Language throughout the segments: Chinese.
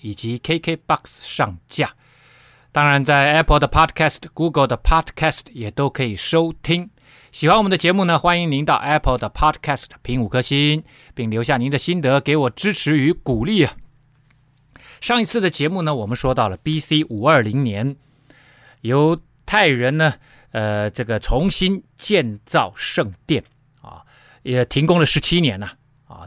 以及 KKBox 上架，当然在 Apple 的 Podcast、Google 的 Podcast 也都可以收听。喜欢我们的节目呢，欢迎您到 Apple 的 Podcast 评五颗星，并留下您的心得，给我支持与鼓励啊。上一次的节目呢，我们说到了 BC 五二零年，犹太人呢，呃，这个重新建造圣殿啊，也停工了十七年了。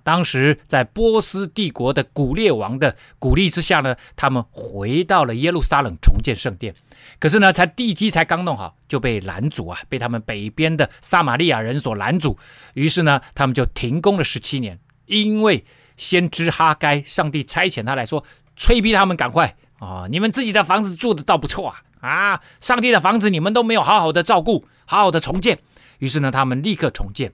当时在波斯帝国的古列王的鼓励之下呢，他们回到了耶路撒冷重建圣殿。可是呢，才地基才刚弄好，就被拦阻啊，被他们北边的撒玛利亚人所拦阻。于是呢，他们就停工了十七年。因为先知哈该，上帝差遣他来说，催逼他们赶快啊，你们自己的房子住的倒不错啊，啊，上帝的房子你们都没有好好的照顾，好好的重建。于是呢，他们立刻重建。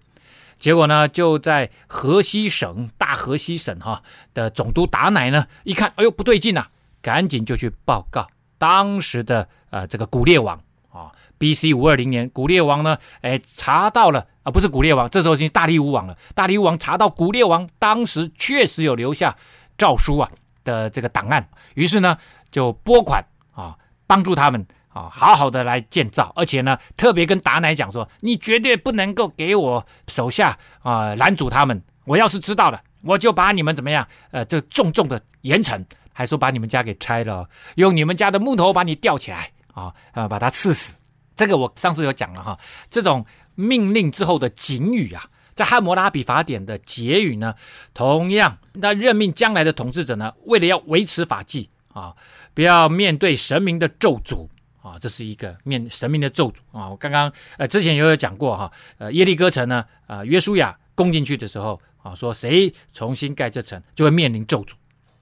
结果呢，就在河西省大河西省哈的总督达乃呢，一看，哎呦不对劲呐，赶紧就去报告当时的呃这个古列王啊，B.C. 五二零年，古列王呢，哎查到了啊，不是古列王，这时候已经大利乌王了。大利乌王查到古列王当时确实有留下诏书啊的这个档案，于是呢就拨款啊帮助他们。啊，好好的来建造，而且呢，特别跟达乃讲说，你绝对不能够给我手下啊拦阻他们。我要是知道了，我就把你们怎么样？呃，这重重的严惩，还说把你们家给拆了，用你们家的木头把你吊起来啊啊，把他刺死。这个我上次有讲了哈，这种命令之后的警语啊，在汉谟拉比法典的结语呢，同样，那任命将来的统治者呢，为了要维持法纪啊，不要面对神明的咒诅。啊，这是一个面神明的咒诅啊！我刚刚呃之前也有讲过哈，呃耶利哥城呢，啊约书亚攻进去的时候啊，说谁重新盖这城就会面临咒诅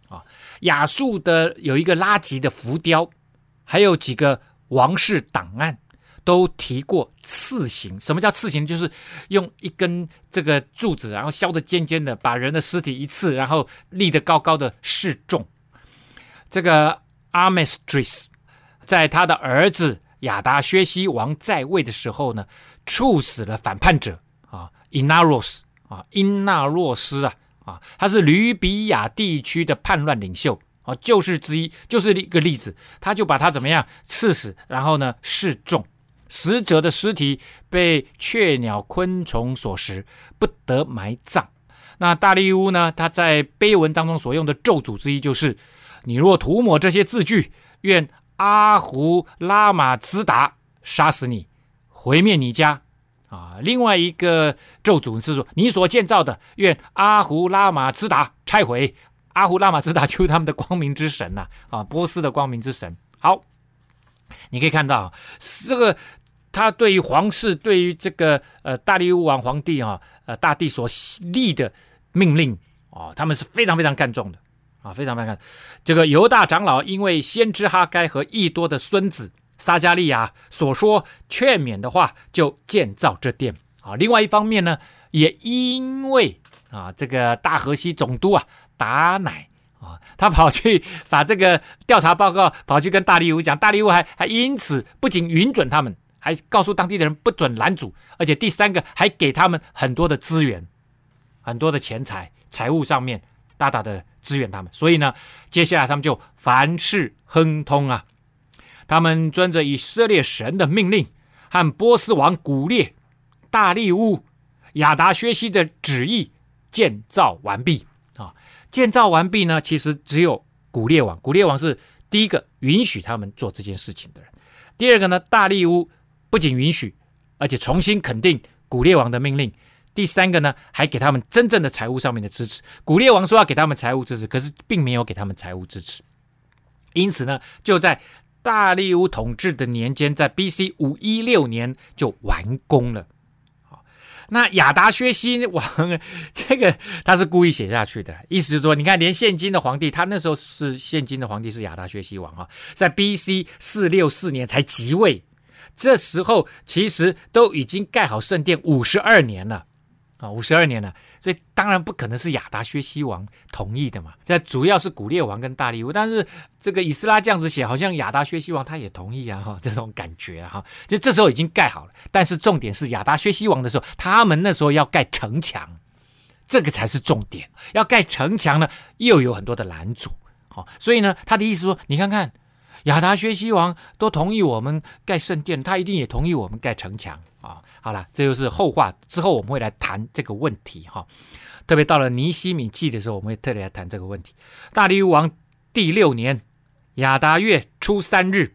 啊。亚述的有一个拉吉的浮雕，还有几个王室档案都提过刺刑。什么叫刺刑？就是用一根这个柱子，然后削的尖尖的，把人的尸体一刺，然后立得高高的示众。这个阿美斯特斯。在他的儿子亚达薛西王在位的时候呢，处死了反叛者啊，伊纳洛斯啊，因纳洛斯啊啊，他是吕比亚地区的叛乱领袖啊，就是之一，就是一个例子。他就把他怎么样刺死，然后呢示众，死者的尸体被雀鸟昆虫所食，不得埋葬。那大利乌呢，他在碑文当中所用的咒诅之一就是：你若涂抹这些字句，愿。阿胡拉玛兹达杀死你，毁灭你家啊！另外一个咒诅是说，你所建造的，愿阿胡拉玛兹达拆毁。阿胡拉玛兹达就是他们的光明之神呐啊，波斯的光明之神。好，你可以看到这个他对于皇室，对于这个呃大利乌王皇帝啊，呃大帝所立的命令啊，他们是非常非常看重的。啊，非常非常，这个犹大长老因为先知哈该和异多的孙子撒迦利亚所说劝勉的话，就建造这殿。啊，另外一方面呢，也因为啊，这个大河西总督啊达乃啊，他跑去 把这个调查报告跑去跟大利乌讲，大利乌还还因此不仅允准他们，还告诉当地的人不准拦阻，而且第三个还给他们很多的资源，很多的钱财，财务上面大大的。支援他们，所以呢，接下来他们就凡事亨通啊。他们遵着以色列神的命令和波斯王古列、大力乌、亚达薛西的旨意建造完毕啊。建造完毕呢，其实只有古列王，古列王是第一个允许他们做这件事情的人。第二个呢，大力乌不仅允许，而且重新肯定古列王的命令。第三个呢，还给他们真正的财务上面的支持。古列王说要给他们财务支持，可是并没有给他们财务支持。因此呢，就在大利乌统治的年间，在 B.C. 五一六年就完工了。那亚达薛西王 这个他是故意写下去的，意思是说，你看，连现今的皇帝，他那时候是现今的皇帝是亚达薛西王啊，在 B.C. 四六四年才即位，这时候其实都已经盖好圣殿五十二年了。啊，五十二年了，所以当然不可能是亚达薛西王同意的嘛。这主要是古列王跟大利乌，但是这个以斯拉这样子写，好像亚达薛西王他也同意啊，哈，这种感觉啊，哈，就这时候已经盖好了。但是重点是亚达薛西王的时候，他们那时候要盖城墙，这个才是重点。要盖城墙呢，又有很多的拦阻，好，所以呢，他的意思说，你看看亚达薛西王都同意我们盖圣殿，他一定也同意我们盖城墙。啊，好了，这就是后话。之后我们会来谈这个问题哈。特别到了尼西米记的时候，我们会特别来谈这个问题。大利乌王第六年亚达月初三日，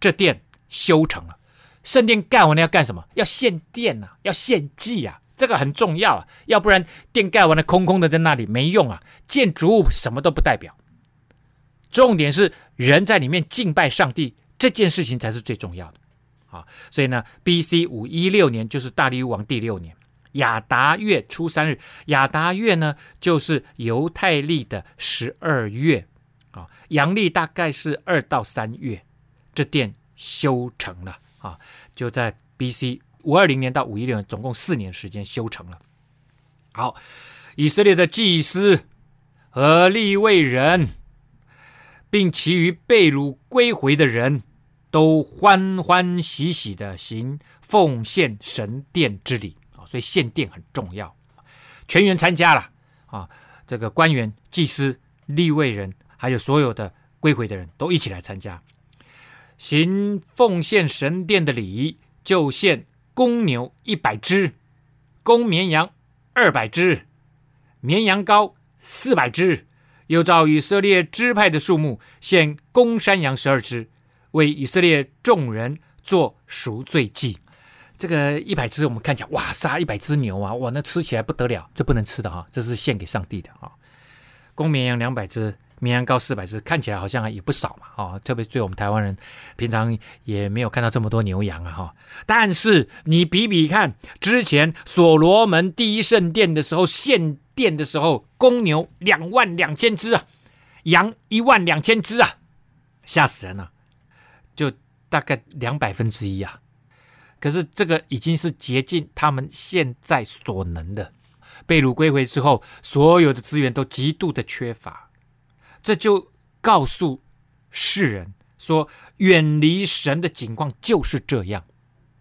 这殿修成了。圣殿盖完了要干什么？要献殿呐，要献祭啊，这个很重要啊。要不然殿盖完了空空的在那里没用啊。建筑物什么都不代表，重点是人在里面敬拜上帝，这件事情才是最重要的。啊，所以呢，B.C. 五一六年就是大利王第六年，亚达月初三日，亚达月呢就是犹太历的十二月，啊，阳历大概是二到三月，这殿修成了啊，就在 B.C. 五二零年到五一六年，总共四年时间修成了。好，以色列的祭司和利未人，并其余被掳归回的人。都欢欢喜喜的行奉献神殿之礼。啊，所以献殿很重要，全员参加了。啊，这个官员、祭司、立位人，还有所有的归回的人都一起来参加，行奉献神殿的礼仪，就献公牛一百只，公绵羊二百只，绵羊羔四百只，又照以色列支派的数目献公山羊十二只。为以色列众人做赎罪祭，这个一百只，我们看起来哇，杀一百只牛啊，哇，那吃起来不得了，这不能吃的哈，这是献给上帝的啊。公绵羊两百只，绵羊羔四百只，看起来好像也不少嘛，啊，特别对我们台湾人，平常也没有看到这么多牛羊啊，哈。但是你比比看，之前所罗门第一圣殿的时候献殿的时候，公牛两万两千只啊，羊一万两千只啊，吓死人了。就大概两百分之一啊，可是这个已经是竭尽他们现在所能的。被掳归回之后，所有的资源都极度的缺乏，这就告诉世人说，远离神的情况就是这样，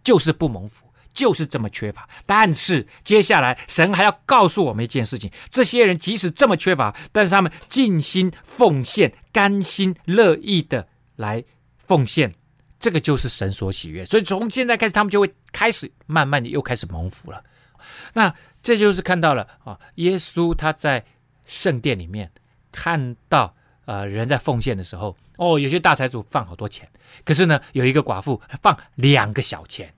就是不蒙福，就是这么缺乏。但是接下来，神还要告诉我们一件事情：这些人即使这么缺乏，但是他们尽心奉献，甘心乐意的来。奉献，这个就是神所喜悦，所以从现在开始，他们就会开始慢慢的又开始蒙福了。那这就是看到了啊，耶稣他在圣殿里面看到呃人在奉献的时候，哦，有些大财主放好多钱，可是呢有一个寡妇放两个小钱，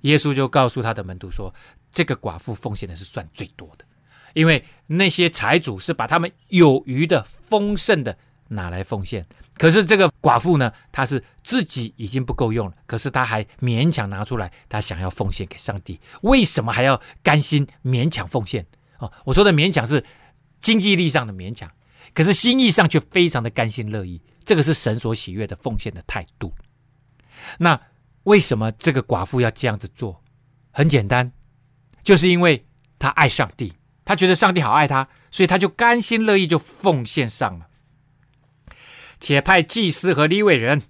耶稣就告诉他的门徒说，这个寡妇奉献的是算最多的，因为那些财主是把他们有余的丰盛的拿来奉献。可是这个寡妇呢，她是自己已经不够用了，可是她还勉强拿出来，她想要奉献给上帝。为什么还要甘心勉强奉献？哦，我说的勉强是经济力上的勉强，可是心意上却非常的甘心乐意。这个是神所喜悦的奉献的态度。那为什么这个寡妇要这样子做？很简单，就是因为她爱上帝，她觉得上帝好爱她，所以她就甘心乐意就奉献上了。且派祭司和利未人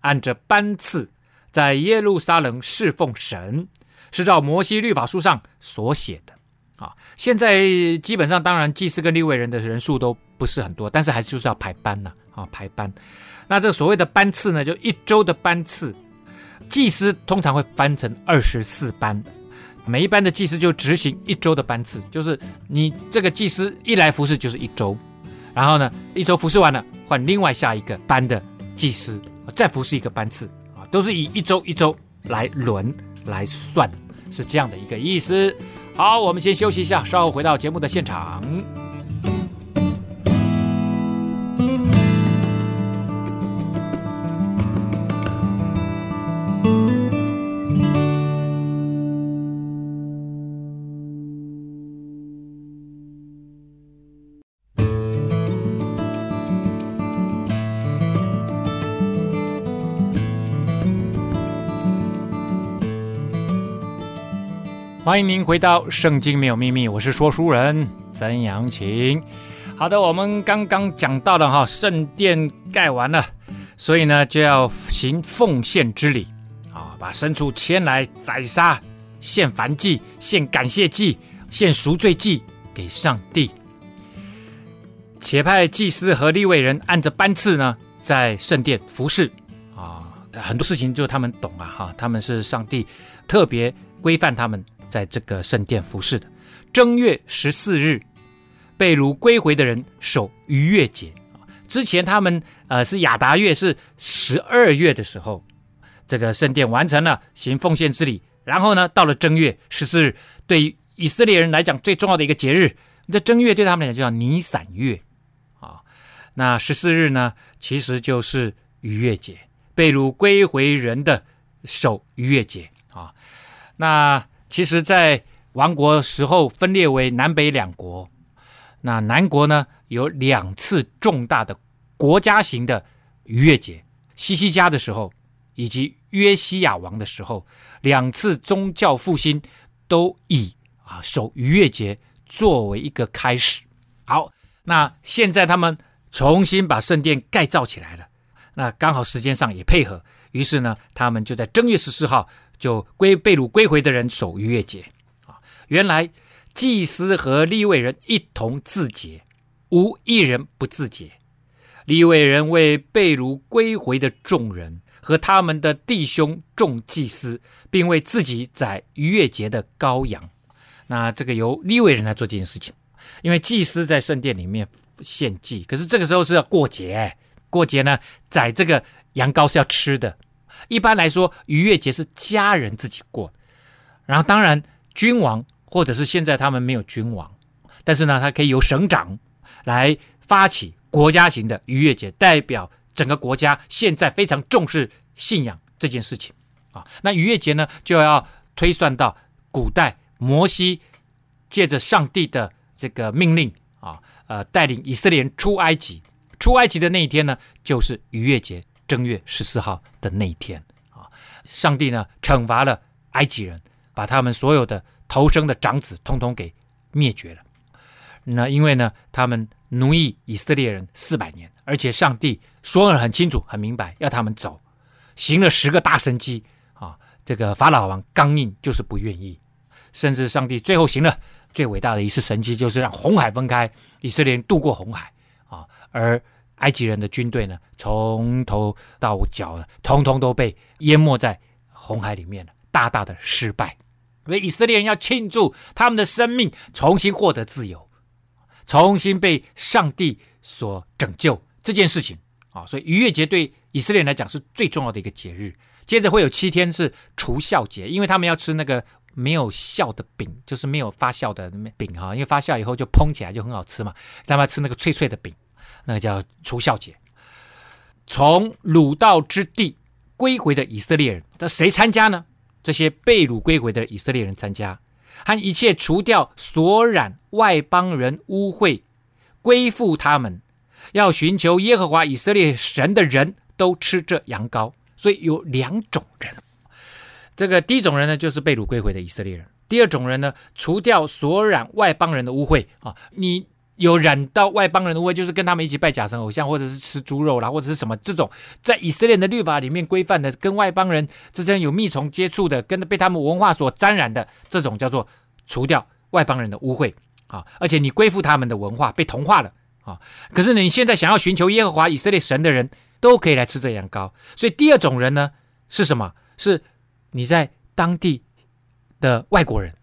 按着班次在耶路撒冷侍奉神，是照摩西律法书上所写的。啊，现在基本上当然祭司跟利未人的人数都不是很多，但是还就是要排班呐，啊，排班。那这所谓的班次呢，就一周的班次，祭司通常会分成二十四班，每一班的祭司就执行一周的班次，就是你这个祭司一来服侍就是一周。然后呢，一周服侍完了，换另外下一个班的祭司，再服侍一个班次啊，都是以一周一周来轮来算，是这样的一个意思。好，我们先休息一下，稍后回到节目的现场。欢迎您回到《圣经没有秘密》，我是说书人曾阳晴。好的，我们刚刚讲到了哈，圣殿盖完了，所以呢就要行奉献之礼啊，把牲畜牵来宰杀，献燔祭，献感谢祭，献赎罪祭给上帝。且派祭司和利未人按着班次呢，在圣殿服侍啊，很多事情就他们懂啊哈，他们是上帝特别规范他们。在这个圣殿服侍的正月十四日，被掳归回的人守逾越节。之前他们呃是亚达月是十二月的时候，这个圣殿完成了行奉献之礼，然后呢到了正月十四日，对于以色列人来讲最重要的一个节日，这正月对他们来讲就叫尼散月啊。那十四日呢其实就是逾越节，被掳归回人的守逾越节啊。那其实，在亡国时候分裂为南北两国。那南国呢，有两次重大的国家型的逾越节：西西家的时候，以及约西亚王的时候，两次宗教复兴都以啊守逾越节作为一个开始。好，那现在他们重新把圣殿盖造起来了，那刚好时间上也配合，于是呢，他们就在正月十四号。就归被掳归回的人守逾越节啊！原来祭司和利未人一同自洁，无一人不自洁。利未人为被掳归回的众人和他们的弟兄众祭司，并为自己宰逾越节的羔羊。那这个由利未人来做这件事情，因为祭司在圣殿里面献祭，可是这个时候是要过节，过节呢宰这个羊羔是要吃的。一般来说，逾越节是家人自己过，然后当然君王或者是现在他们没有君王，但是呢，他可以由省长来发起国家型的逾越节，代表整个国家现在非常重视信仰这件事情啊。那逾越节呢，就要推算到古代摩西借着上帝的这个命令啊，呃，带领以色列人出埃及，出埃及的那一天呢，就是逾越节。正月十四号的那一天啊，上帝呢惩罚了埃及人，把他们所有的头生的长子通通给灭绝了。那因为呢，他们奴役以色列人四百年，而且上帝说得很清楚、很明白，要他们走，行了十个大神迹啊。这个法老王刚硬，就是不愿意。甚至上帝最后行了最伟大的一次神迹，就是让红海分开，以色列人渡过红海啊，而。埃及人的军队呢，从头到脚呢，通通都被淹没在红海里面了，大大的失败。所以以色列人要庆祝他们的生命重新获得自由，重新被上帝所拯救这件事情啊。所以逾越节对以色列人来讲是最重要的一个节日。接着会有七天是除酵节，因为他们要吃那个没有酵的饼，就是没有发酵的饼哈，因为发酵以后就膨起来就很好吃嘛，他们要吃那个脆脆的饼。那个叫除酵节，从掳到之地归回的以色列人，那谁参加呢？这些被掳归回的以色列人参加，和一切除掉所染外邦人污秽、归附他们、要寻求耶和华以色列神的人都吃这羊羔。所以有两种人，这个第一种人呢，就是被掳归回的以色列人；第二种人呢，除掉所染外邦人的污秽啊，你。有染到外邦人的味，就是跟他们一起拜假神偶像，或者是吃猪肉啦，或者是什么这种，在以色列的律法里面规范的，跟外邦人之间有密从接触的，跟被他们文化所沾染的这种，叫做除掉外邦人的污秽啊！而且你归附他们的文化，被同化了啊！可是你现在想要寻求耶和华以色列神的人，都可以来吃这羊羔。所以第二种人呢，是什么？是你在当地的外国人。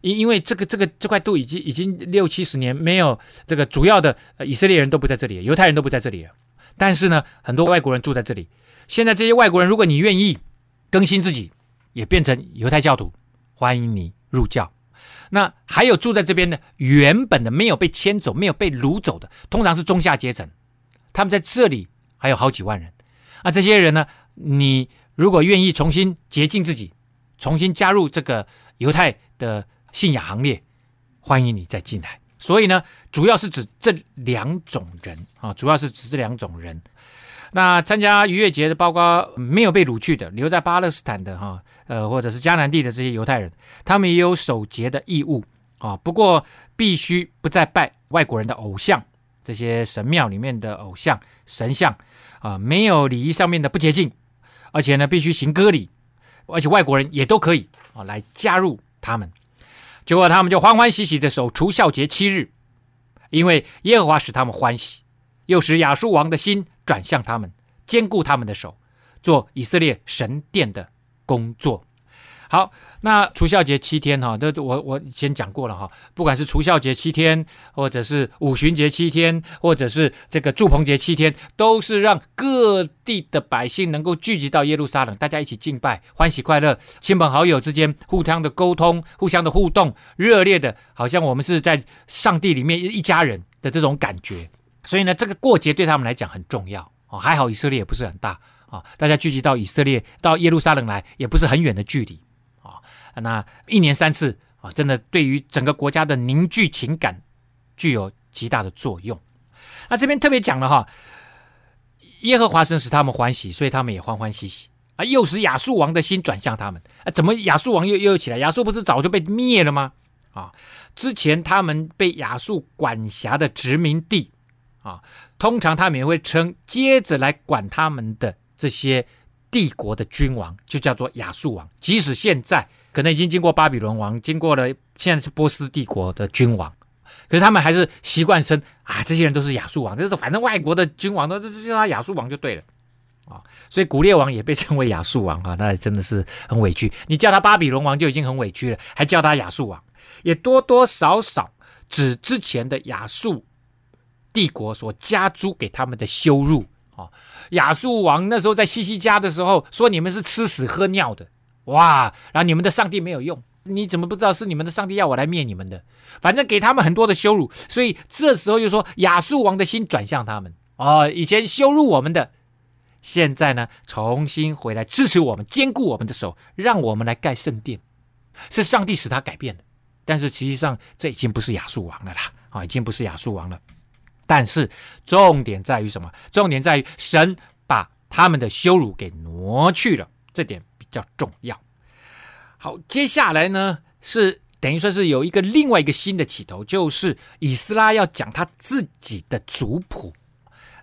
因因为这个这个这块地已经已经六七十年没有这个主要的以色列人都不在这里，犹太人都不在这里了。但是呢，很多外国人住在这里。现在这些外国人，如果你愿意更新自己，也变成犹太教徒，欢迎你入教。那还有住在这边的原本的没有被迁走、没有被掳走的，通常是中下阶层，他们在这里还有好几万人。那这些人呢，你如果愿意重新洁净自己，重新加入这个犹太的。信仰行列，欢迎你再进来。所以呢，主要是指这两种人啊，主要是指这两种人。那参加逾越节的，包括没有被掳去的，留在巴勒斯坦的哈，呃，或者是迦南地的这些犹太人，他们也有守节的义务啊。不过必须不再拜外国人的偶像，这些神庙里面的偶像神像啊，没有礼仪上面的不洁净，而且呢，必须行割礼，而且外国人也都可以啊来加入他们。结果他们就欢欢喜喜的守除酵节七日，因为耶和华使他们欢喜。又使亚述王的心转向他们，坚固他们的手，做以色列神殿的工作。好，那除酵节七天哈，都我我以前讲过了哈，不管是除酵节七天，或者是五旬节七天，或者是这个祝棚节七天，都是让各地的百姓能够聚集到耶路撒冷，大家一起敬拜，欢喜快乐，亲朋好友之间互相的沟通，互相的互动，热烈的，好像我们是在上帝里面一家人的这种感觉。所以呢，这个过节对他们来讲很重要哦。还好以色列也不是很大啊，大家聚集到以色列到耶路撒冷来，也不是很远的距离。那一年三次啊，真的对于整个国家的凝聚情感具有极大的作用。那这边特别讲了哈，耶和华神使他们欢喜，所以他们也欢欢喜喜啊。又使亚述王的心转向他们啊。怎么亚述王又又起来？亚述不是早就被灭了吗？啊，之前他们被亚述管辖的殖民地。啊，通常他们也会称接着来管他们的这些帝国的君王，就叫做亚述王。即使现在可能已经经过巴比伦王，经过了现在是波斯帝国的君王，可是他们还是习惯称啊，这些人都是亚述王，就是反正外国的君王都这叫他亚述王就对了啊。所以古列王也被称为亚述王啊，那真的是很委屈。你叫他巴比伦王就已经很委屈了，还叫他亚述王，也多多少少指之前的亚述。帝国所加诸给他们的羞辱啊！亚述王那时候在西西家的时候说：“你们是吃屎喝尿的，哇！然后你们的上帝没有用，你怎么不知道是你们的上帝要我来灭你们的？反正给他们很多的羞辱，所以这时候就说亚述王的心转向他们哦。以前羞辱我们的，现在呢重新回来支持我们，坚固我们的手，让我们来盖圣殿，是上帝使他改变的。但是实际上这已经不是亚述王了啦，啊，已经不是亚述王了。”但是重点在于什么？重点在于神把他们的羞辱给挪去了，这点较重要。好，接下来呢是等于说是有一个另外一个新的起头，就是以斯拉要讲他自己的族谱。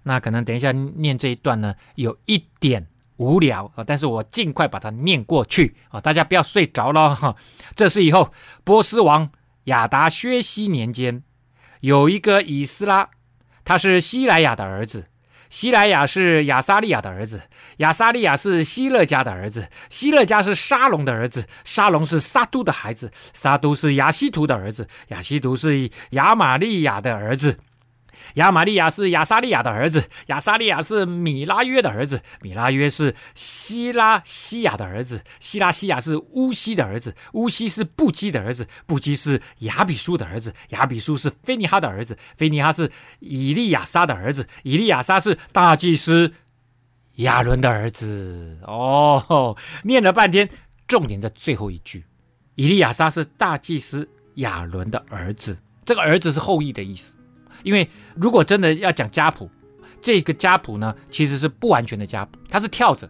那可能等一下念这一段呢有一点无聊啊，但是我尽快把它念过去啊，大家不要睡着了哈。这是以后波斯王亚达薛西年间有一个以斯拉。他是西莱雅的儿子，希莱雅是亚撒利亚的儿子，亚撒利亚是希勒家的儿子，希勒家是沙龙的儿子，沙龙是撒都的孩子，撒都是亚西图的儿子，亚西图是亚玛利亚的儿子。亚玛利亚是亚撒利亚的儿子，亚撒利亚是米拉约的儿子，米拉约是希拉西亚的儿子，希拉西亚是乌西的儿子，乌西是布基的儿子，布基是亚比书的儿子，亚比书是菲尼哈的儿子，菲尼哈是以利亚撒的儿子，以利亚撒是大祭司亚伦的儿子。哦，念了半天，重点在最后一句，以利亚撒是大祭司亚伦的儿子，这个儿子是后裔的意思。因为如果真的要讲家谱，这个家谱呢，其实是不完全的家谱，它是跳着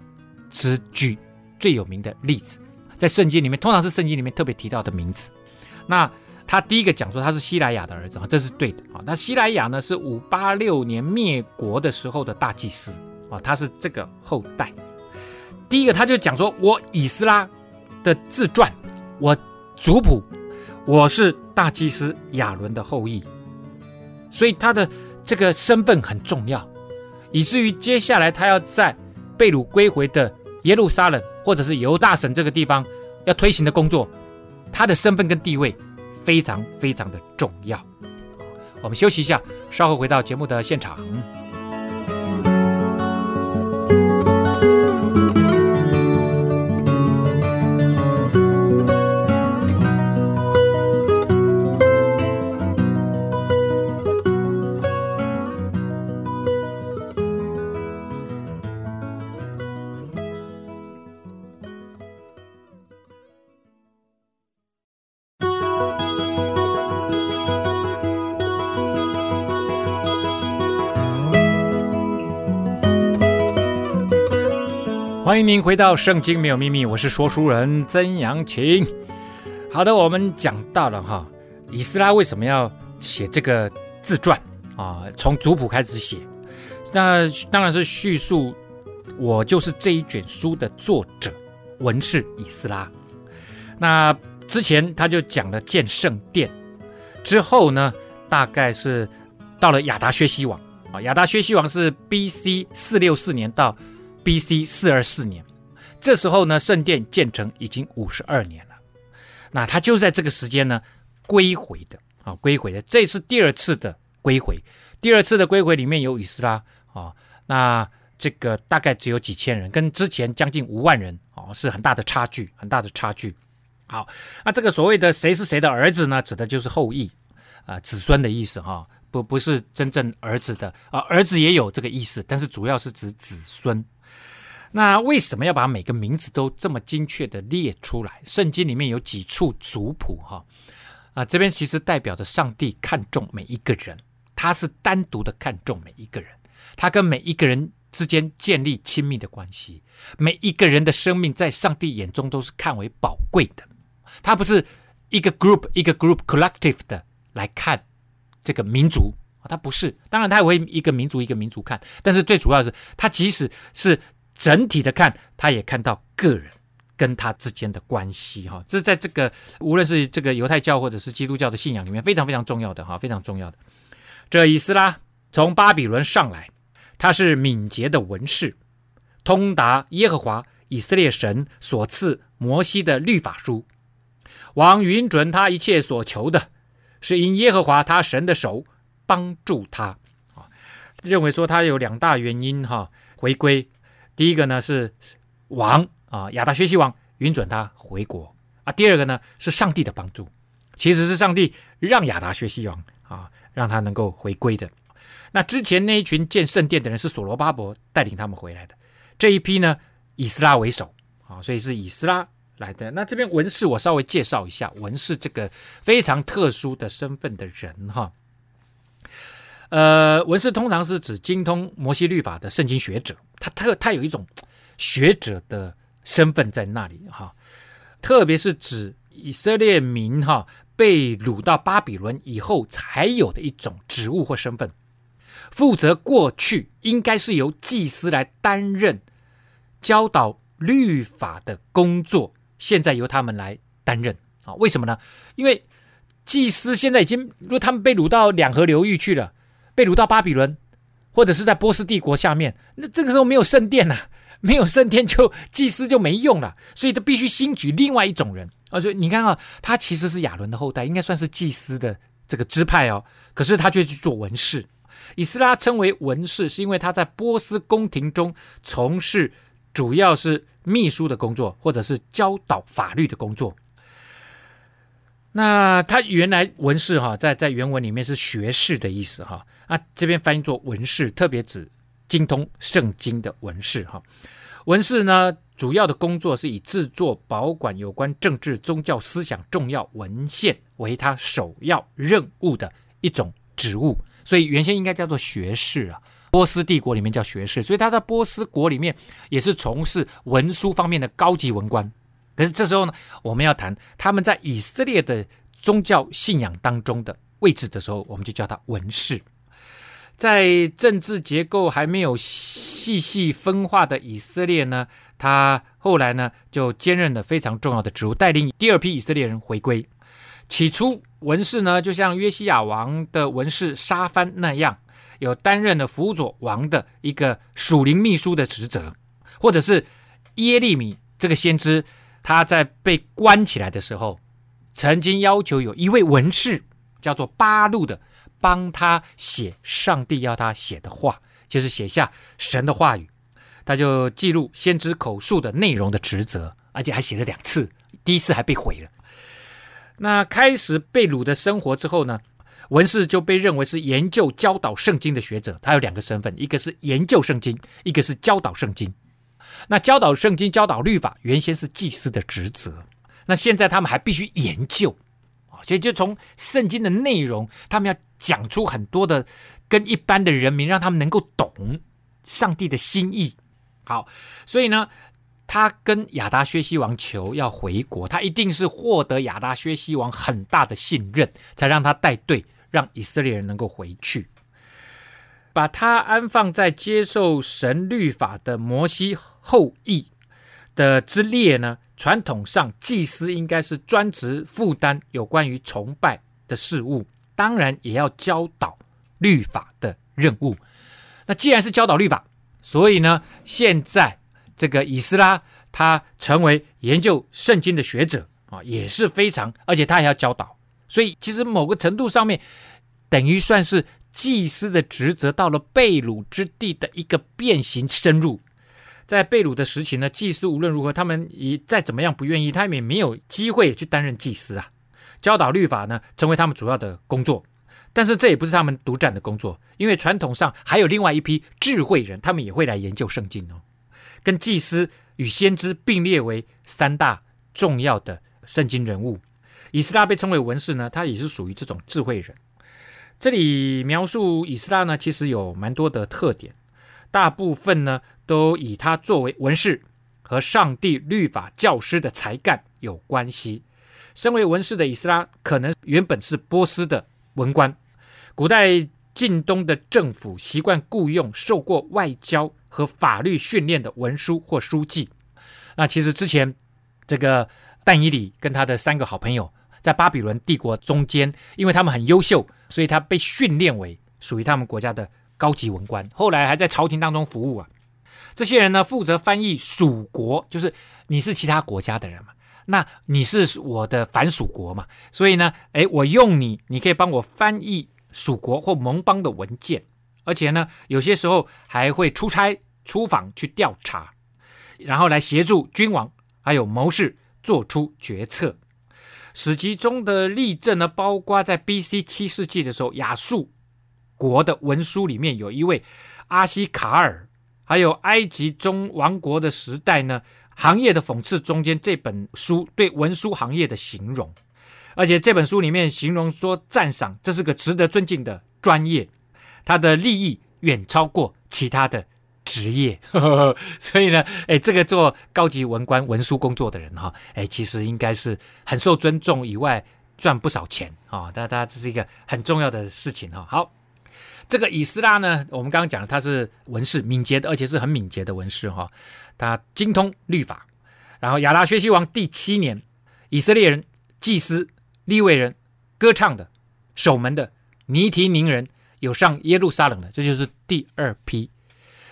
只举最有名的例子，在圣经里面，通常是圣经里面特别提到的名字。那他第一个讲说他是西莱雅的儿子啊，这是对的啊。那西莱雅呢是五八六年灭国的时候的大祭司啊，他是这个后代。第一个他就讲说，我以斯拉的自传，我族谱，我是大祭司亚伦的后裔。所以他的这个身份很重要，以至于接下来他要在被掳归回的耶路撒冷或者是犹大省这个地方要推行的工作，他的身份跟地位非常非常的重要。我们休息一下，稍后回到节目的现场。欢迎您回到《圣经没有秘密》，我是说书人曾阳晴。好的，我们讲到了哈，以斯拉为什么要写这个自传啊？从族谱开始写，那当然是叙述我就是这一卷书的作者文士以斯拉。那之前他就讲了建圣殿，之后呢，大概是到了亚达薛西王啊，亚达薛西王是 B.C. 四六四年到 B.C. 四二四年，这时候呢，圣殿建成已经五十二年了。那他就在这个时间呢归回的啊，归回的，这是第二次的归回，第二次的归回里面有以斯拉啊，那这个大概只有几千人，跟之前将近五万人啊是很大的差距，很大的差距。好，那这个所谓的谁是谁的儿子呢？指的就是后裔啊，子孙的意思哈，不不是真正儿子的啊，儿子也有这个意思，但是主要是指子孙。那为什么要把每个名字都这么精确的列出来？圣经里面有几处族谱哈啊，这边其实代表着上帝看重每一个人，他是单独的看重每一个人，他跟每一个人之间建立亲密的关系，每一个人的生命在上帝眼中都是看为宝贵的。他不是一个 group 一个 group collective 的来看这个民族啊，他不是。当然，他也会一个民族一个民族看，但是最主要是，他即使是整体的看，他也看到个人跟他之间的关系哈。这在这个无论是这个犹太教或者是基督教的信仰里面非常非常重要的哈，非常重要的。这以斯拉从巴比伦上来，他是敏捷的文士，通达耶和华以色列神所赐摩西的律法书。王允准他一切所求的，是因耶和华他神的手帮助他啊。认为说他有两大原因哈，回归。第一个呢是王啊，亚达薛西王允准他回国啊。第二个呢是上帝的帮助，其实是上帝让亚达薛西王啊让他能够回归的。那之前那一群建圣殿的人是所罗巴伯带领他们回来的，这一批呢以斯拉为首啊，所以是以斯拉。来的那这边文士，我稍微介绍一下文士这个非常特殊的身份的人哈。呃，文士通常是指精通摩西律法的圣经学者，他特他有一种学者的身份在那里哈。特别是指以色列民哈被掳到巴比伦以后才有的一种职务或身份，负责过去应该是由祭司来担任教导律法的工作。现在由他们来担任啊？为什么呢？因为祭司现在已经，如果他们被掳到两河流域去了，被掳到巴比伦，或者是在波斯帝国下面，那这个时候没有圣殿呐、啊，没有圣殿就祭司就没用了，所以他必须兴举另外一种人。而且你看啊，他其实是亚伦的后代，应该算是祭司的这个支派哦。可是他却去做文士。以斯拉称为文士，是因为他在波斯宫廷中从事。主要是秘书的工作，或者是教导法律的工作。那他原来文士哈，在在原文里面是学士的意思哈。啊，这边翻译作文士，特别指精通圣经的文士哈。文士呢，主要的工作是以制作、保管有关政治、宗教、思想重要文献为他首要任务的一种职务，所以原先应该叫做学士啊。波斯帝国里面叫学士，所以他在波斯国里面也是从事文书方面的高级文官。可是这时候呢，我们要谈他们在以色列的宗教信仰当中的位置的时候，我们就叫他文士。在政治结构还没有细细分化的以色列呢，他后来呢就兼任了非常重要的职务，带领第二批以色列人回归。起初，文士呢就像约西亚王的文士沙番那样。有担任了辅佐王的一个属灵秘书的职责，或者是耶利米这个先知，他在被关起来的时候，曾经要求有一位文士叫做巴路的，帮他写上帝要他写的话，就是写下神的话语，他就记录先知口述的内容的职责，而且还写了两次，第一次还被毁了。那开始被掳的生活之后呢？文士就被认为是研究教导圣经的学者，他有两个身份，一个是研究圣经，一个是教导圣经。那教导圣经、教导律法，原先是祭司的职责，那现在他们还必须研究，所以就从圣经的内容，他们要讲出很多的跟一般的人民，让他们能够懂上帝的心意。好，所以呢，他跟亚达薛西王求要回国，他一定是获得亚达薛西王很大的信任，才让他带队让以色列人能够回去。把他安放在接受神律法的摩西后裔的之列呢，传统上祭司应该是专职负担有关于崇拜的事物，当然也要教导律法的任务。那既然是教导律法，所以呢，现在这个以斯拉他成为研究圣经的学者啊，也是非常，而且他也要教导，所以其实某个程度上面，等于算是祭司的职责到了被掳之地的一个变形深入。在被掳的时期呢，祭司无论如何，他们也再怎么样不愿意，他们也没有机会去担任祭司啊。教导律法呢，成为他们主要的工作。但是这也不是他们独占的工作，因为传统上还有另外一批智慧人，他们也会来研究圣经哦。跟祭司与先知并列为三大重要的圣经人物。以斯拉被称为文士呢，他也是属于这种智慧人。这里描述以斯拉呢，其实有蛮多的特点。大部分呢，都以他作为文士和上帝律法教师的才干有关系。身为文士的以斯拉，可能原本是波斯的文官。古代近东的政府习惯雇佣受过外交和法律训练的文书或书记。那其实之前，这个但以理跟他的三个好朋友在巴比伦帝国中间，因为他们很优秀，所以他被训练为属于他们国家的。高级文官，后来还在朝廷当中服务啊。这些人呢，负责翻译蜀国，就是你是其他国家的人嘛，那你是我的藩属国嘛，所以呢，诶，我用你，你可以帮我翻译蜀国或盟邦的文件，而且呢，有些时候还会出差出访去调查，然后来协助君王还有谋士做出决策。史籍中的例证呢，包括在 B.C. 七世纪的时候，亚述。国的文书里面有一位阿西卡尔，还有埃及中王国的时代呢，行业的讽刺中间这本书对文书行业的形容，而且这本书里面形容说赞赏这是个值得尊敬的专业，它的利益远超过其他的职业，呵呵，所以呢，哎，这个做高级文官文书工作的人哈，哎，其实应该是很受尊重以外赚不少钱啊，大家这是一个很重要的事情哈，好。这个以斯拉呢，我们刚刚讲了，他是文士，敏捷的，而且是很敏捷的文士哈。他精通律法。然后亚达薛西王第七年，以色列人、祭司、利未人、歌唱的、守门的、尼提宁人有上耶路撒冷的，这就是第二批。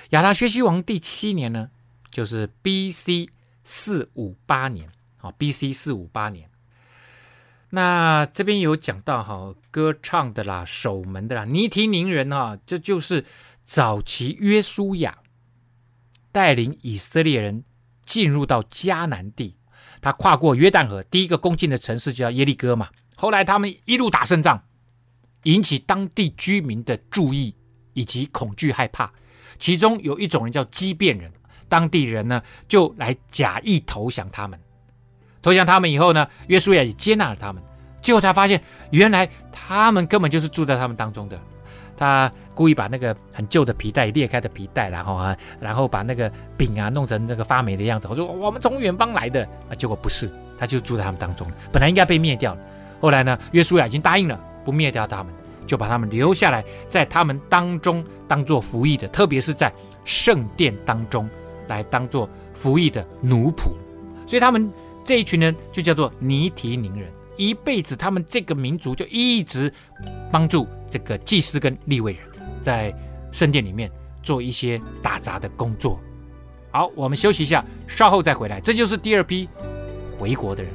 亚达薛西王第七年呢，就是 B.C. 四五八年啊，B.C. 四五八年。那这边有讲到哈，歌唱的啦，守门的啦，尼提宁人哈，这就是早期约书亚带领以色列人进入到迦南地，他跨过约旦河，第一个攻进的城市就叫耶利哥嘛。后来他们一路打胜仗，引起当地居民的注意以及恐惧害怕。其中有一种人叫基变人，当地人呢就来假意投降他们。投降他们以后呢，约书亚也接纳了他们，最后才发现，原来他们根本就是住在他们当中的。他故意把那个很旧的皮带裂开的皮带，然后啊，然后把那个饼啊弄成那个发霉的样子。我说我们从远方来的啊，结果不是，他就住在他们当中。本来应该被灭掉，后来呢，约书亚已经答应了不灭掉他们，就把他们留下来，在他们当中当做服役的，特别是在圣殿当中来当做服役的奴仆，所以他们。这一群人就叫做尼提宁人。一辈子他们这个民族就一直帮助这个祭司跟立位人在圣殿里面做一些打杂的工作。好我们休息一下稍后再回来。这就是第二批回国的人。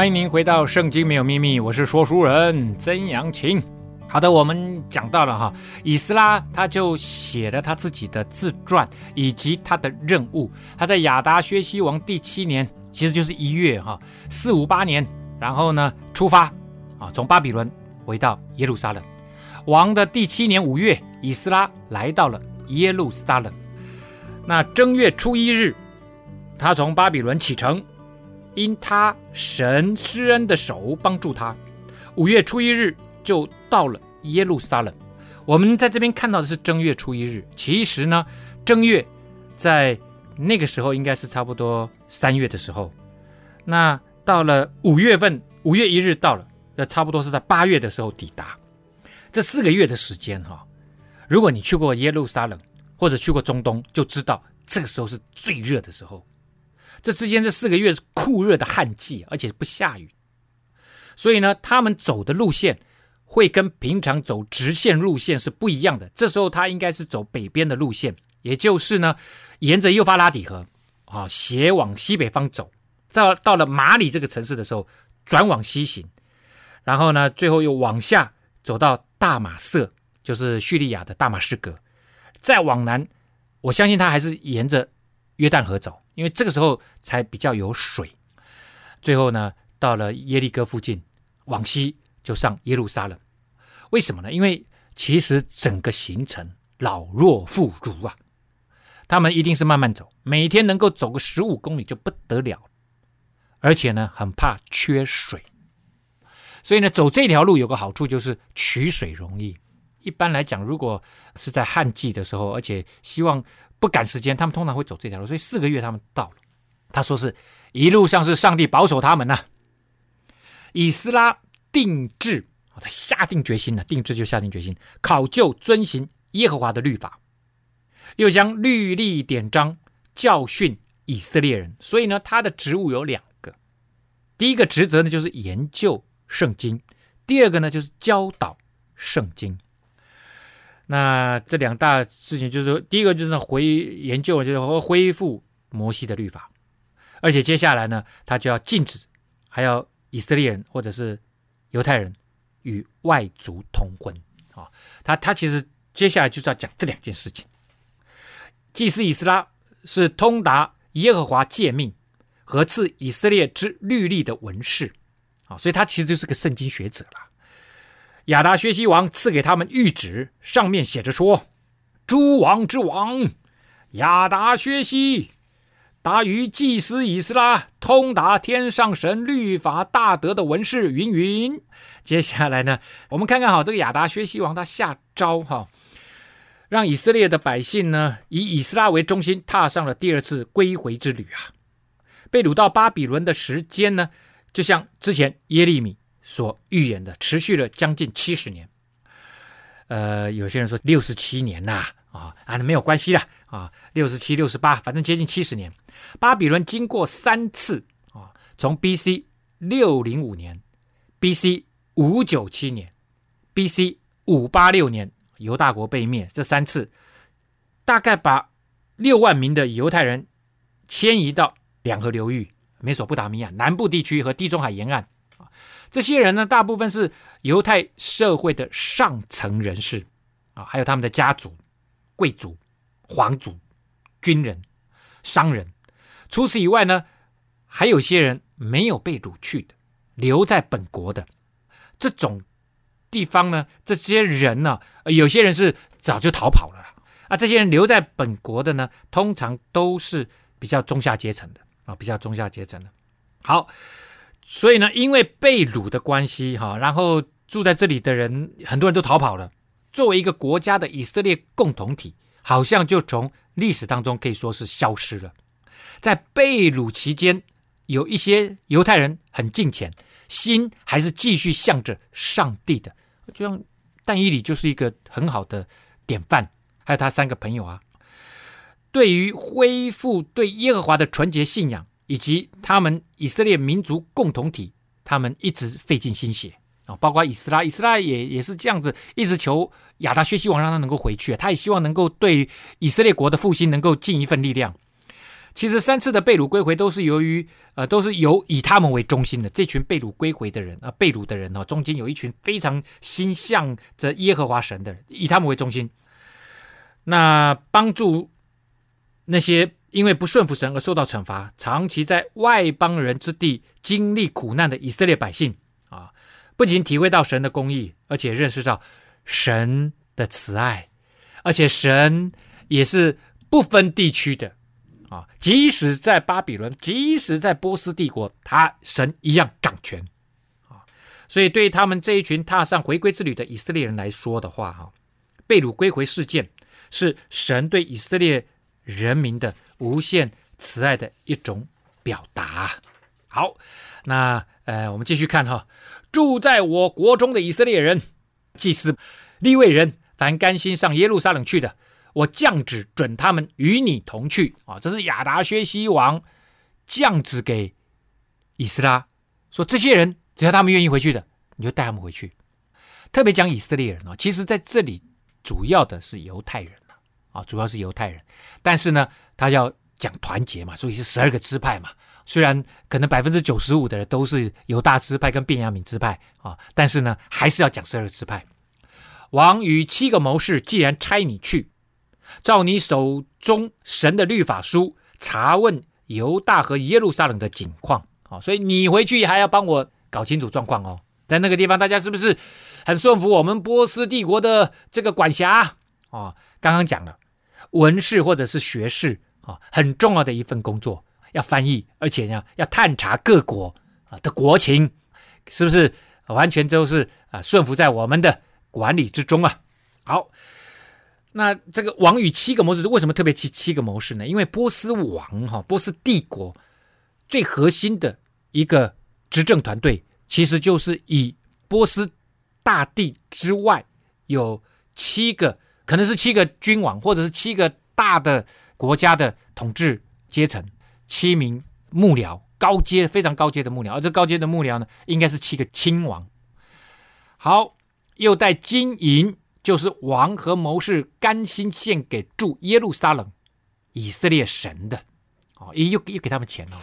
欢迎您回到《圣经没有秘密》，我是说书人曾阳晴。好的，我们讲到了哈，以斯拉他就写了他自己的自传以及他的任务。他在亚达薛西王第七年，其实就是一月哈，四五八年，然后呢出发啊，从巴比伦回到耶路撒冷。王的第七年五月，以斯拉来到了耶路撒冷。那正月初一日，他从巴比伦启程。因他神施恩的手帮助他，五月初一日就到了耶路撒冷。我们在这边看到的是正月初一日，其实呢，正月在那个时候应该是差不多三月的时候。那到了五月份，五月一日到了，那差不多是在八月的时候抵达。这四个月的时间哈，如果你去过耶路撒冷或者去过中东，就知道这个时候是最热的时候。这之间这四个月是酷热的旱季，而且不下雨，所以呢，他们走的路线会跟平常走直线路线是不一样的。这时候他应该是走北边的路线，也就是呢，沿着幼发拉底河啊，斜往西北方走，到到了马里这个城市的时候，转往西行，然后呢，最后又往下走到大马色，就是叙利亚的大马士革，再往南，我相信他还是沿着约旦河走。因为这个时候才比较有水，最后呢，到了耶利哥附近，往西就上耶路撒冷。为什么呢？因为其实整个行程老弱妇孺啊，他们一定是慢慢走，每天能够走个十五公里就不得了，而且呢，很怕缺水，所以呢，走这条路有个好处就是取水容易。一般来讲，如果是在旱季的时候，而且希望。不赶时间，他们通常会走这条路，所以四个月他们到了。他说是一路上是上帝保守他们呐、以斯拉定志，他下定决心了，定志就下定决心，考究遵行耶和华的律法，又将律例典章教训以色列人。所以呢，他的职务有两个，第一个职责呢就是研究圣经，第二个呢就是教导圣经。那这两大事情就是说，第一个就是回研究，就是恢复摩西的律法，而且接下来呢，他就要禁止，还要以色列人或者是犹太人与外族通婚啊。他他其实接下来就是要讲这两件事情。祭司以斯拉是通达耶和华诫命和赐以色列之律例的文士啊，所以他其实就是个圣经学者了。亚达薛西王赐给他们谕旨，上面写着说：“诸王之王亚达薛西，达于祭司以斯拉，通达天上神律法大德的文士云云。”接下来呢，我们看看哈，这个亚达薛西王他下诏哈，让以色列的百姓呢，以以斯拉为中心，踏上了第二次归回之旅啊。被掳到巴比伦的时间呢，就像之前耶利米。所预言的持续了将近七十年，呃，有些人说六十七年呐，啊啊，那没有关系啦，啊，六十七、六十八，反正接近七十年。巴比伦经过三次啊，从 B.C. 六零五年、B.C. 五九七年、B.C. 五八六年，犹大国被灭，这三次大概把六万名的犹太人迁移到两河流域、美索不达米亚南部地区和地中海沿岸。这些人呢，大部分是犹太社会的上层人士啊，还有他们的家族、贵族、皇族、军人、商人。除此以外呢，还有些人没有被掳去的，留在本国的这种地方呢，这些人呢，有些人是早就逃跑了啦。啊，这些人留在本国的呢，通常都是比较中下阶层的啊，比较中下阶层的。好。所以呢，因为被掳的关系，哈，然后住在这里的人很多人都逃跑了。作为一个国家的以色列共同体，好像就从历史当中可以说是消失了。在被掳期间，有一些犹太人很敬虔，心还是继续向着上帝的，就像但以理就是一个很好的典范，还有他三个朋友啊，对于恢复对耶和华的纯洁信仰。以及他们以色列民族共同体，他们一直费尽心血啊，包括以斯拉，以斯拉也也是这样子，一直求亚达薛西王让他能够回去，他也希望能够对以色列国的复兴能够尽一份力量。其实三次的被掳归回都是由于呃都是由以他们为中心的这群被掳归回的人啊，被掳的人哦，中间有一群非常心向着耶和华神的人，以他们为中心，那帮助那些因为不顺服神而受到惩罚，长期在外邦人之地经历苦难的以色列百姓啊，不仅体会到神的公义，而且认识到神的慈爱，而且神也是不分地区的。啊，即使在巴比伦，即使在波斯帝国，他神一样掌权啊。所以，对他们这一群踏上回归之旅的以色列人来说的话，哈，被掳归回事件是神对以色列人民的无限慈爱的一种表达。好，那呃，我们继续看哈，住在我国中的以色列人、祭司、利未人，凡甘心上耶路撒冷去的。我降旨准他们与你同去啊！这是亚达薛西王降旨给以斯拉说：这些人只要他们愿意回去的，你就带他们回去。特别讲以色列人啊，其实在这里主要的是犹太人啊，主要是犹太人。但是呢，他要讲团结嘛，所以是十二个支派嘛。虽然可能百分之九十五的人都是犹大支派跟便雅悯支派啊，但是呢，还是要讲十二个支派。王与七个谋士既然差你去。照你手中神的律法书查问犹大和耶路撒冷的景况，啊，所以你回去还要帮我搞清楚状况哦。在那个地方，大家是不是很顺服我们波斯帝国的这个管辖？啊，刚刚讲了文士或者是学士啊，很重要的一份工作，要翻译，而且呢要探查各国啊的国情，是不是完全都是啊顺服在我们的管理之中啊？好。那这个王与七个谋士为什么特别提七个谋士呢？因为波斯王哈，波斯帝国最核心的一个执政团队，其实就是以波斯大帝之外有七个，可能是七个君王，或者是七个大的国家的统治阶层，七名幕僚，高阶非常高阶的幕僚，而这高阶的幕僚呢，应该是七个亲王。好，又带金银。就是王和谋士甘心献给住耶路撒冷以色列神的，哦，又又给他们钱哦，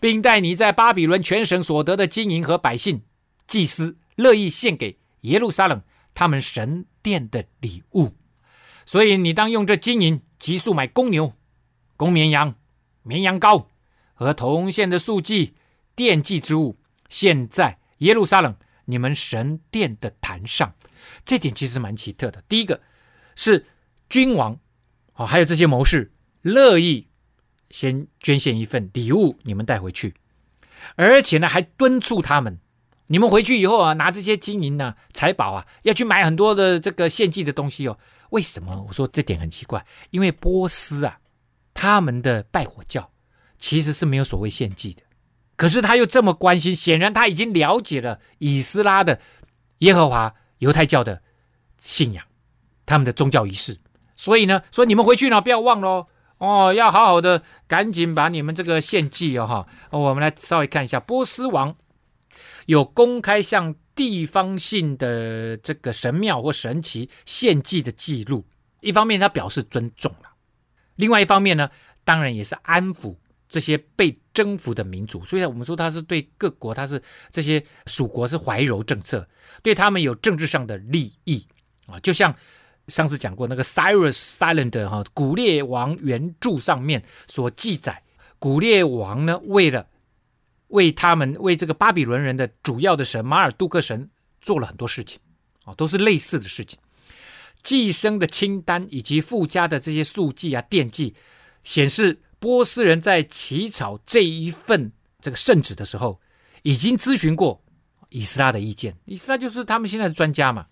并带你在巴比伦全省所得的金银和百姓、祭司乐意献给耶路撒冷他们神殿的礼物，所以你当用这金银急速买公牛、公绵羊、绵羊羔和铜线的素祭、奠祭之物，献在耶路撒冷你们神殿的坛上。这点其实蛮奇特的。第一个是君王，哦，还有这些谋士乐意先捐献一份礼物，你们带回去，而且呢还敦促他们，你们回去以后啊，拿这些金银呢、财宝啊，要去买很多的这个献祭的东西哦。为什么？我说这点很奇怪，因为波斯啊，他们的拜火教其实是没有所谓献祭的，可是他又这么关心，显然他已经了解了以斯拉的耶和华。犹太教的信仰，他们的宗教仪式，所以呢，说你们回去呢，不要忘了哦，要好好的，赶紧把你们这个献祭哦哈。我们来稍微看一下，波斯王有公开向地方性的这个神庙或神祇献祭的记录。一方面，他表示尊重了；另外一方面呢，当然也是安抚这些被征服的民族，所以我们说他是对各国，他是这些属国是怀柔政策，对他们有政治上的利益啊。就像上次讲过那个 Cyrus Cylinder 哈，古列王原著上面所记载，古列王呢，为了为他们为这个巴比伦人的主要的神马尔杜克神做了很多事情啊，都是类似的事情，寄生的清单以及附加的这些数据啊、奠祭，显示。波斯人在起草这一份这个圣旨的时候，已经咨询过以斯拉的意见。以斯拉就是他们现在的专家嘛，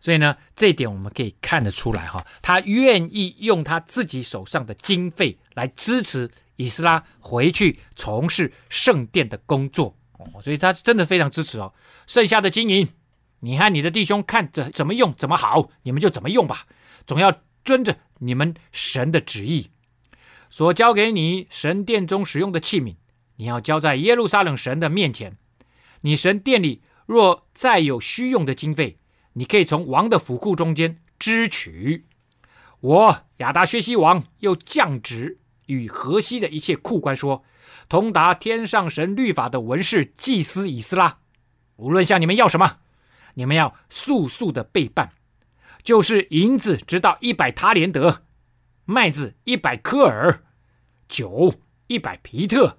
所以呢，这一点我们可以看得出来哈，他愿意用他自己手上的经费来支持以斯拉回去从事圣殿的工作哦，所以他真的非常支持哦。剩下的金银，你和你的弟兄看着怎么用怎么好，你们就怎么用吧，总要遵着你们神的旨意。所交给你神殿中使用的器皿，你要交在耶路撒冷神的面前。你神殿里若再有需用的经费，你可以从王的府库中间支取。我亚达薛西王又降旨与河西的一切库官说：“通达天上神律法的文士祭司以斯拉，无论向你们要什么，你们要速速的备办，就是银子直到一百塔连德，麦子一百科尔，酒一百皮特，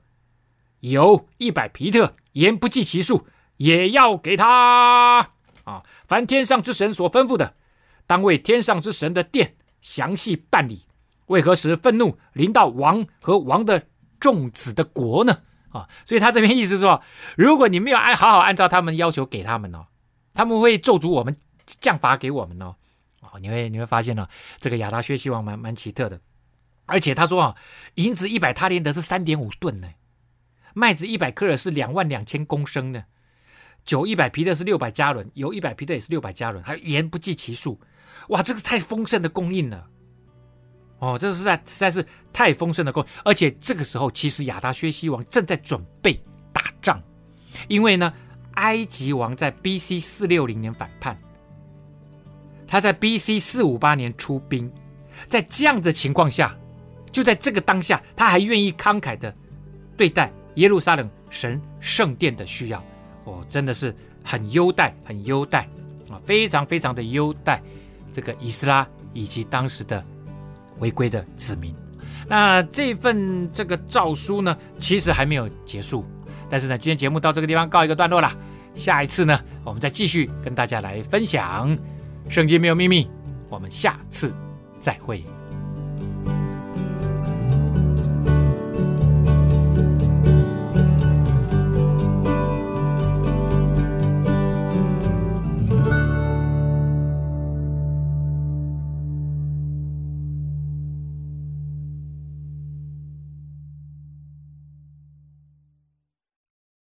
油一百皮特，盐不计其数，也要给他啊！凡天上之神所吩咐的，当为天上之神的殿详细办理。”为何时愤怒临到王和王的众子的国呢？啊，所以他这边意思是说，如果你没有按好好按照他们要求给他们哦，他们会咒诅我们，降罚给我们哦。哦，你会你会发现呢、哦，这个亚达薛西王蛮蛮奇特的，而且他说啊，银子一百他连得是三点五吨呢，麦子一百克尔是两万两千公升呢，酒一百皮特是六百加仑，油一百皮特也是六百加仑，还有盐不计其数，哇，这个太丰盛的供应了。哦，这个实在实在是太丰盛的供，而且这个时候其实亚达薛西王正在准备打仗，因为呢，埃及王在 B.C. 四六零年反叛，他在 B.C. 四五八年出兵，在这样的情况下，就在这个当下，他还愿意慷慨的对待耶路撒冷神圣殿的需要，哦，真的是很优待，很优待啊，非常非常的优待这个以斯拉以及当时的。违规的子民，那这份这个诏书呢，其实还没有结束。但是呢，今天节目到这个地方告一个段落了。下一次呢，我们再继续跟大家来分享《圣经没有秘密》。我们下次再会。